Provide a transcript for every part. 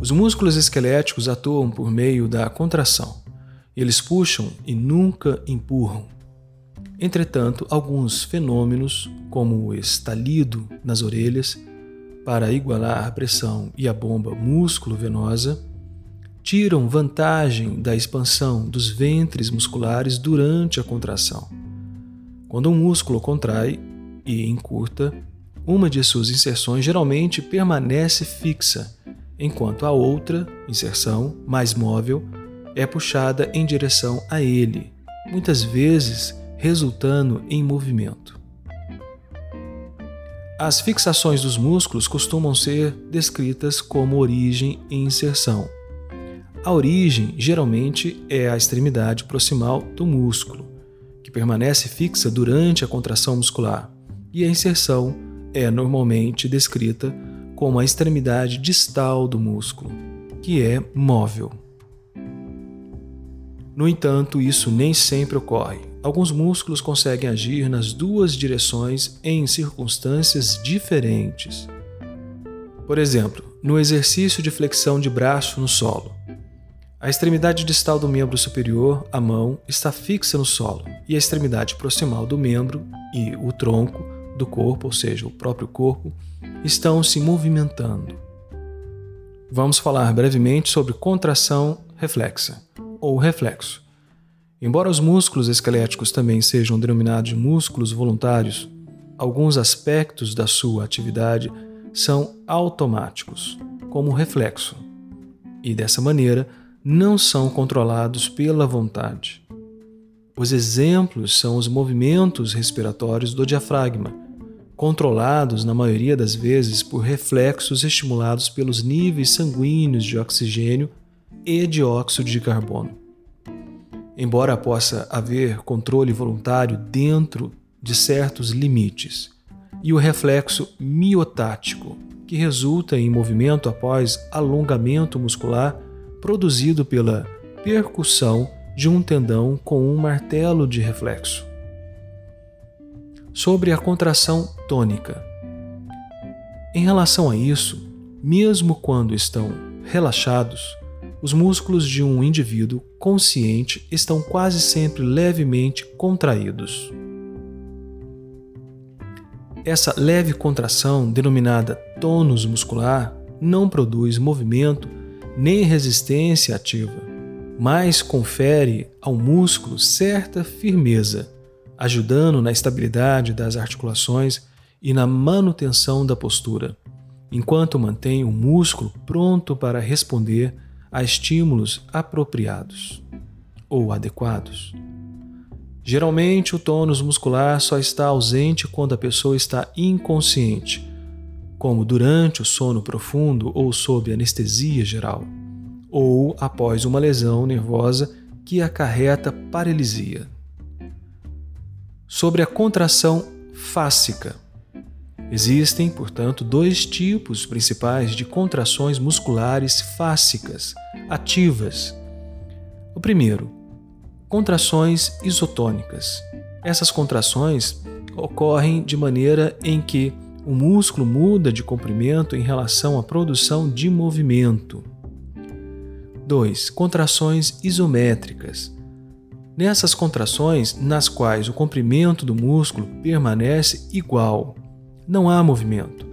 Os músculos esqueléticos atuam por meio da contração. Eles puxam e nunca empurram. Entretanto, alguns fenômenos, como o estalido nas orelhas, para igualar a pressão e a bomba músculo-venosa, tiram vantagem da expansão dos ventres musculares durante a contração. Quando um músculo contrai e encurta, uma de suas inserções geralmente permanece fixa enquanto a outra inserção, mais móvel, é puxada em direção a ele, muitas vezes resultando em movimento. As fixações dos músculos costumam ser descritas como origem e inserção. A origem geralmente é a extremidade proximal do músculo, que permanece fixa durante a contração muscular, e a inserção é normalmente descrita como a extremidade distal do músculo, que é móvel. No entanto, isso nem sempre ocorre. Alguns músculos conseguem agir nas duas direções em circunstâncias diferentes. Por exemplo, no exercício de flexão de braço no solo. A extremidade distal do membro superior, a mão, está fixa no solo e a extremidade proximal do membro e o tronco do corpo, ou seja, o próprio corpo, estão se movimentando. Vamos falar brevemente sobre contração reflexa, ou reflexo. Embora os músculos esqueléticos também sejam denominados músculos voluntários, alguns aspectos da sua atividade são automáticos, como reflexo, e dessa maneira não são controlados pela vontade. Os exemplos são os movimentos respiratórios do diafragma, controlados na maioria das vezes por reflexos estimulados pelos níveis sanguíneos de oxigênio e dióxido de carbono. Embora possa haver controle voluntário dentro de certos limites, e o reflexo miotático, que resulta em movimento após alongamento muscular produzido pela percussão de um tendão com um martelo de reflexo sobre a contração tônica. Em relação a isso, mesmo quando estão relaxados, os músculos de um indivíduo consciente estão quase sempre levemente contraídos. Essa leve contração, denominada tônus muscular, não produz movimento nem resistência ativa, mas confere ao músculo certa firmeza ajudando na estabilidade das articulações e na manutenção da postura, enquanto mantém o músculo pronto para responder a estímulos apropriados ou adequados. Geralmente, o tônus muscular só está ausente quando a pessoa está inconsciente, como durante o sono profundo ou sob anestesia geral, ou após uma lesão nervosa que acarreta paralisia sobre a contração fáscica. Existem, portanto, dois tipos principais de contrações musculares fáscicas ativas. O primeiro, contrações isotônicas. Essas contrações ocorrem de maneira em que o músculo muda de comprimento em relação à produção de movimento. 2. Contrações isométricas. Nessas contrações, nas quais o comprimento do músculo permanece igual, não há movimento,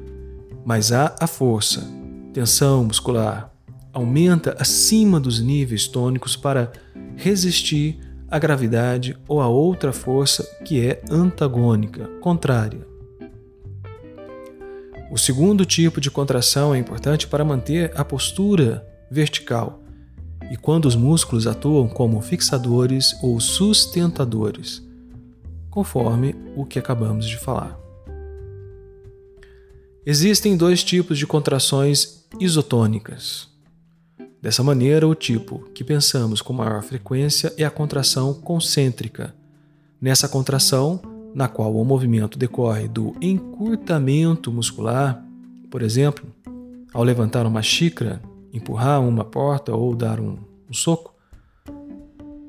mas há a força, tensão muscular, aumenta acima dos níveis tônicos para resistir à gravidade ou a outra força que é antagônica, contrária. O segundo tipo de contração é importante para manter a postura vertical e quando os músculos atuam como fixadores ou sustentadores, conforme o que acabamos de falar. Existem dois tipos de contrações isotônicas. Dessa maneira, o tipo que pensamos com maior frequência é a contração concêntrica. Nessa contração, na qual o movimento decorre do encurtamento muscular, por exemplo, ao levantar uma xícara empurrar uma porta ou dar um, um soco,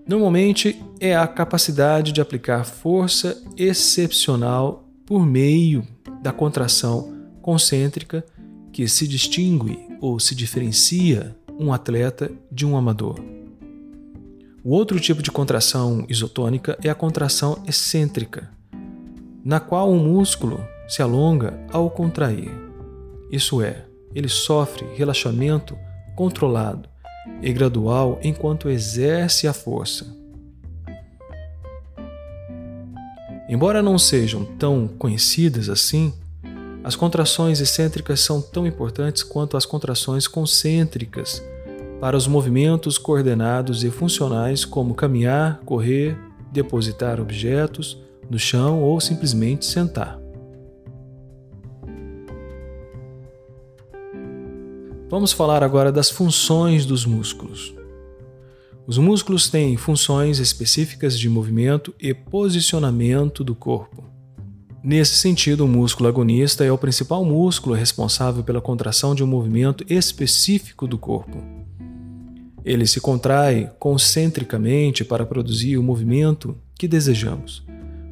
normalmente é a capacidade de aplicar força excepcional por meio da contração concêntrica que se distingue ou se diferencia um atleta de um amador. O outro tipo de contração isotônica é a contração excêntrica, na qual o músculo se alonga ao contrair. Isso é, ele sofre relaxamento controlado e gradual enquanto exerce a força. Embora não sejam tão conhecidas assim, as contrações excêntricas são tão importantes quanto as contrações concêntricas para os movimentos coordenados e funcionais como caminhar, correr, depositar objetos no chão ou simplesmente sentar. Vamos falar agora das funções dos músculos. Os músculos têm funções específicas de movimento e posicionamento do corpo. Nesse sentido, o músculo agonista é o principal músculo responsável pela contração de um movimento específico do corpo. Ele se contrai concentricamente para produzir o movimento que desejamos,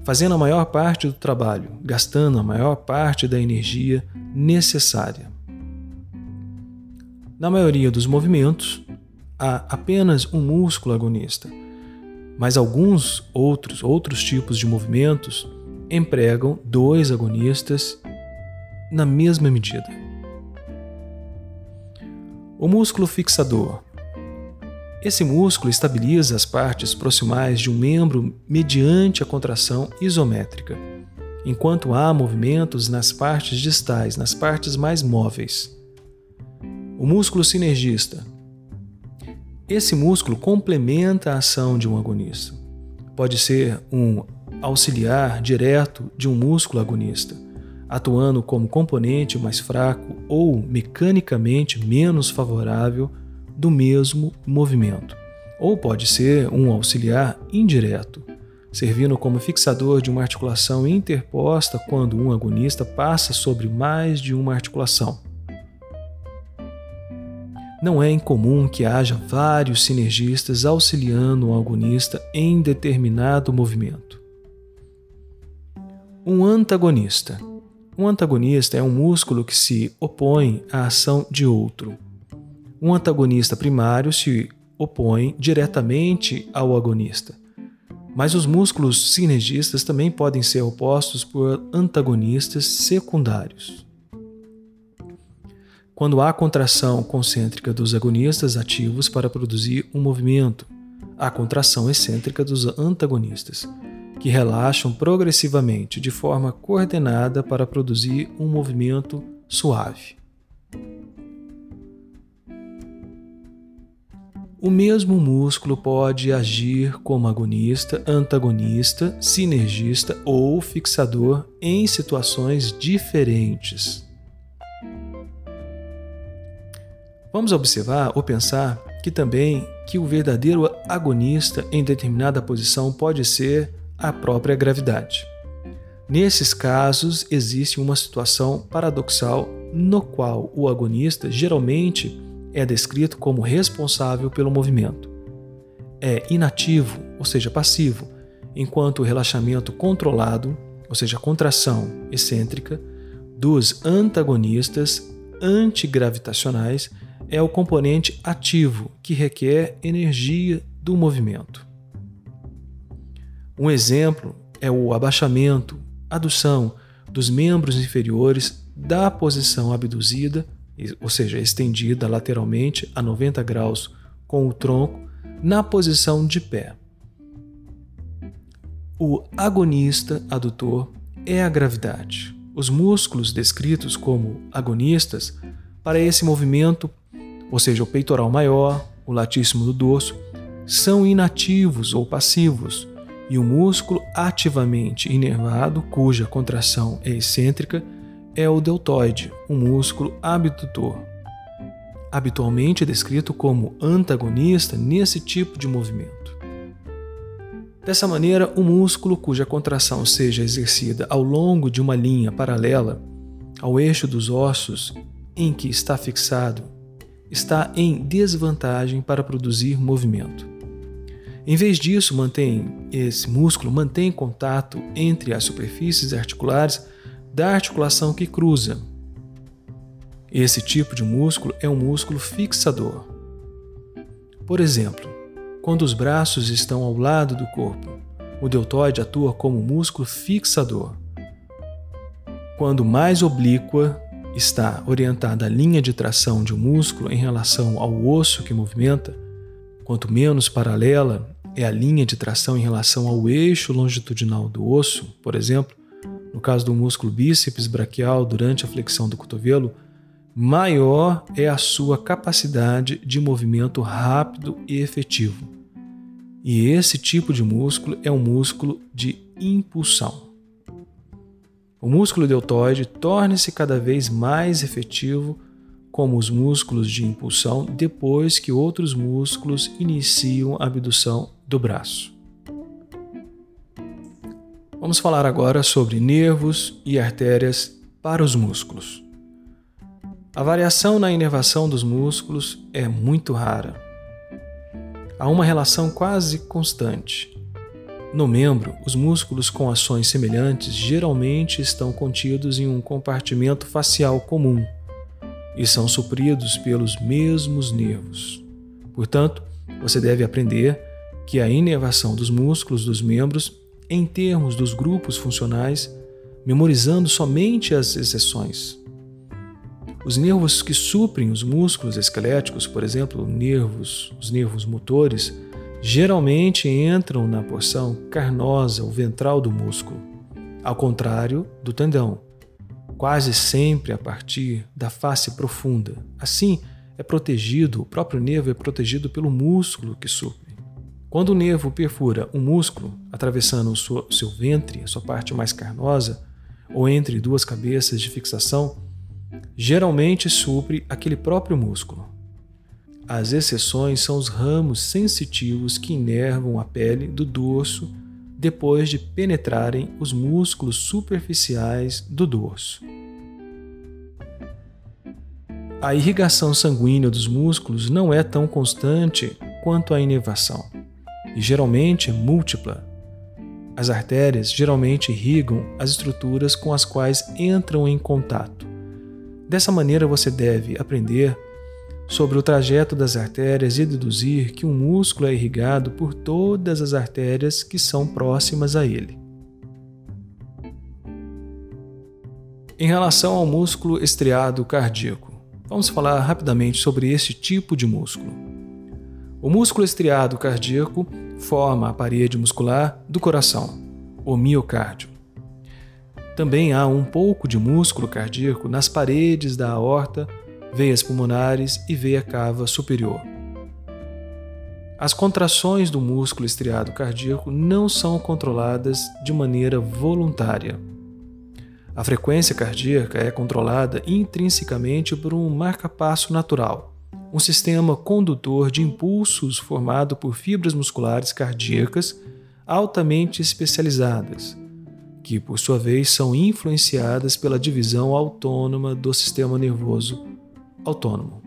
fazendo a maior parte do trabalho, gastando a maior parte da energia necessária. Na maioria dos movimentos, há apenas um músculo agonista, mas alguns outros outros tipos de movimentos empregam dois agonistas na mesma medida. O músculo fixador. Esse músculo estabiliza as partes proximais de um membro mediante a contração isométrica, enquanto há movimentos nas partes distais, nas partes mais móveis. O músculo sinergista. Esse músculo complementa a ação de um agonista. Pode ser um auxiliar direto de um músculo agonista, atuando como componente mais fraco ou mecanicamente menos favorável do mesmo movimento. Ou pode ser um auxiliar indireto, servindo como fixador de uma articulação interposta quando um agonista passa sobre mais de uma articulação. Não é incomum que haja vários sinergistas auxiliando um agonista em determinado movimento. Um antagonista. Um antagonista é um músculo que se opõe à ação de outro. Um antagonista primário se opõe diretamente ao agonista. Mas os músculos sinergistas também podem ser opostos por antagonistas secundários. Quando há contração concêntrica dos agonistas ativos para produzir um movimento, há contração excêntrica dos antagonistas que relaxam progressivamente de forma coordenada para produzir um movimento suave. O mesmo músculo pode agir como agonista, antagonista, sinergista ou fixador em situações diferentes. Vamos observar ou pensar que também que o verdadeiro agonista em determinada posição pode ser a própria gravidade. Nesses casos, existe uma situação paradoxal no qual o agonista geralmente é descrito como responsável pelo movimento. É inativo, ou seja, passivo, enquanto o relaxamento controlado, ou seja, contração excêntrica, dos antagonistas antigravitacionais é o componente ativo que requer energia do movimento. Um exemplo é o abaixamento, adução dos membros inferiores da posição abduzida, ou seja, estendida lateralmente a 90 graus com o tronco, na posição de pé. O agonista adutor é a gravidade. Os músculos descritos como agonistas para esse movimento, ou seja, o peitoral maior, o latíssimo do dorso, são inativos ou passivos, e o músculo ativamente inervado, cuja contração é excêntrica, é o deltoide, um músculo abdutor, habitualmente descrito como antagonista nesse tipo de movimento. Dessa maneira, o músculo cuja contração seja exercida ao longo de uma linha paralela ao eixo dos ossos em que está fixado está em desvantagem para produzir movimento. Em vez disso, mantém esse músculo mantém contato entre as superfícies articulares da articulação que cruza. Esse tipo de músculo é um músculo fixador. Por exemplo, quando os braços estão ao lado do corpo, o deltoide atua como músculo fixador. Quando mais oblíqua está orientada a linha de tração de um músculo em relação ao osso que movimenta, quanto menos paralela é a linha de tração em relação ao eixo longitudinal do osso, por exemplo, no caso do músculo bíceps braquial durante a flexão do cotovelo, maior é a sua capacidade de movimento rápido e efetivo. E esse tipo de músculo é um músculo de impulsão. O músculo deltoide torna-se cada vez mais efetivo como os músculos de impulsão depois que outros músculos iniciam a abdução do braço. Vamos falar agora sobre nervos e artérias para os músculos. A variação na inervação dos músculos é muito rara. Há uma relação quase constante. No membro, os músculos com ações semelhantes geralmente estão contidos em um compartimento facial comum e são supridos pelos mesmos nervos. Portanto, você deve aprender que a inervação dos músculos dos membros, em termos dos grupos funcionais, memorizando somente as exceções. Os nervos que suprem os músculos esqueléticos, por exemplo, nervos, os nervos motores, geralmente entram na porção carnosa ou ventral do músculo, ao contrário do tendão, quase sempre a partir da face profunda. Assim, é protegido, o próprio nervo é protegido pelo músculo que supre. Quando o nervo perfura um músculo, atravessando o seu ventre, a sua parte mais carnosa, ou entre duas cabeças de fixação, geralmente supre aquele próprio músculo. As exceções são os ramos sensitivos que inervam a pele do dorso depois de penetrarem os músculos superficiais do dorso. A irrigação sanguínea dos músculos não é tão constante quanto a inervação e geralmente é múltipla. As artérias geralmente irrigam as estruturas com as quais entram em contato. Dessa maneira, você deve aprender sobre o trajeto das artérias e deduzir que um músculo é irrigado por todas as artérias que são próximas a ele. Em relação ao músculo estriado cardíaco, vamos falar rapidamente sobre este tipo de músculo. O músculo estriado cardíaco forma a parede muscular do coração, o miocárdio. Também há um pouco de músculo cardíaco nas paredes da aorta, veias pulmonares e veia cava superior. As contrações do músculo estriado cardíaco não são controladas de maneira voluntária. A frequência cardíaca é controlada intrinsecamente por um marcapasso natural, um sistema condutor de impulsos formado por fibras musculares cardíacas altamente especializadas, que, por sua vez, são influenciadas pela divisão autônoma do sistema nervoso autônomo.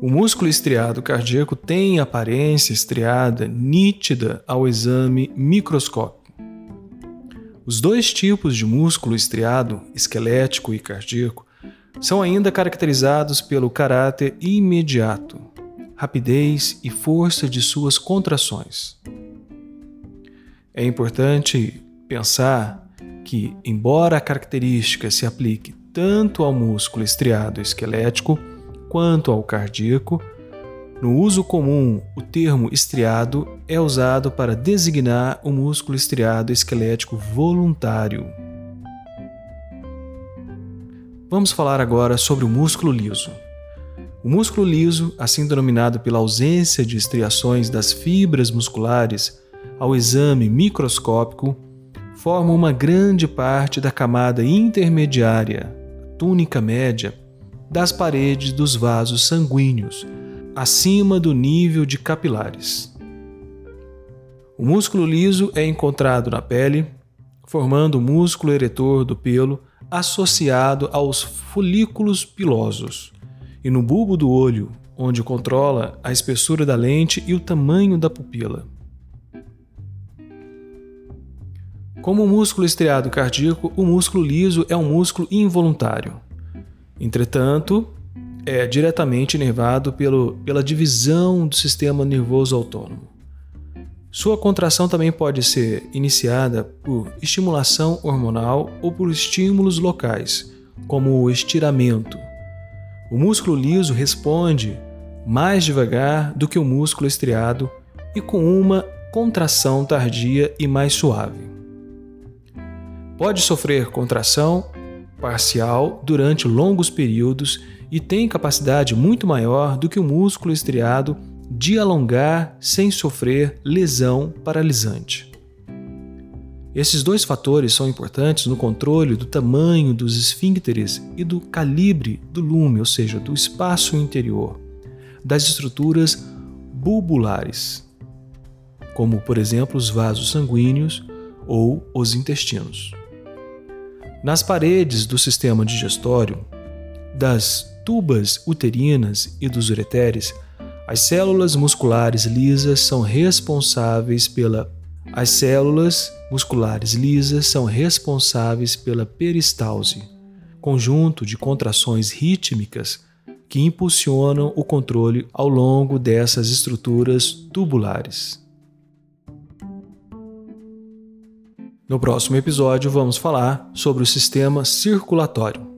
O músculo estriado cardíaco tem aparência estriada nítida ao exame microscópico. Os dois tipos de músculo estriado, esquelético e cardíaco, são ainda caracterizados pelo caráter imediato, rapidez e força de suas contrações. É importante pensar que, embora a característica se aplique tanto ao músculo estriado esquelético quanto ao cardíaco, no uso comum, o termo estriado é usado para designar o músculo estriado esquelético voluntário. Vamos falar agora sobre o músculo liso. O músculo liso, assim denominado pela ausência de estriações das fibras musculares ao exame microscópico, formam uma grande parte da camada intermediária, túnica média, das paredes dos vasos sanguíneos, acima do nível de capilares. O músculo liso é encontrado na pele, formando o músculo eretor do pelo associado aos folículos pilosos, e no bulbo do olho, onde controla a espessura da lente e o tamanho da pupila. Como o músculo estriado cardíaco, o músculo liso é um músculo involuntário. Entretanto, é diretamente inervado pelo, pela divisão do sistema nervoso autônomo. Sua contração também pode ser iniciada por estimulação hormonal ou por estímulos locais, como o estiramento. O músculo liso responde mais devagar do que o músculo estriado e com uma contração tardia e mais suave. Pode sofrer contração parcial durante longos períodos e tem capacidade muito maior do que o músculo estriado de alongar sem sofrer lesão paralisante. Esses dois fatores são importantes no controle do tamanho dos esfíncteres e do calibre do lume, ou seja, do espaço interior, das estruturas bulbulares, como por exemplo os vasos sanguíneos ou os intestinos. Nas paredes do sistema digestório, das tubas uterinas e dos ureteres, as células musculares lisas são responsáveis pela as células musculares lisas são responsáveis pela peristalse, conjunto de contrações rítmicas que impulsionam o controle ao longo dessas estruturas tubulares. No próximo episódio, vamos falar sobre o sistema circulatório.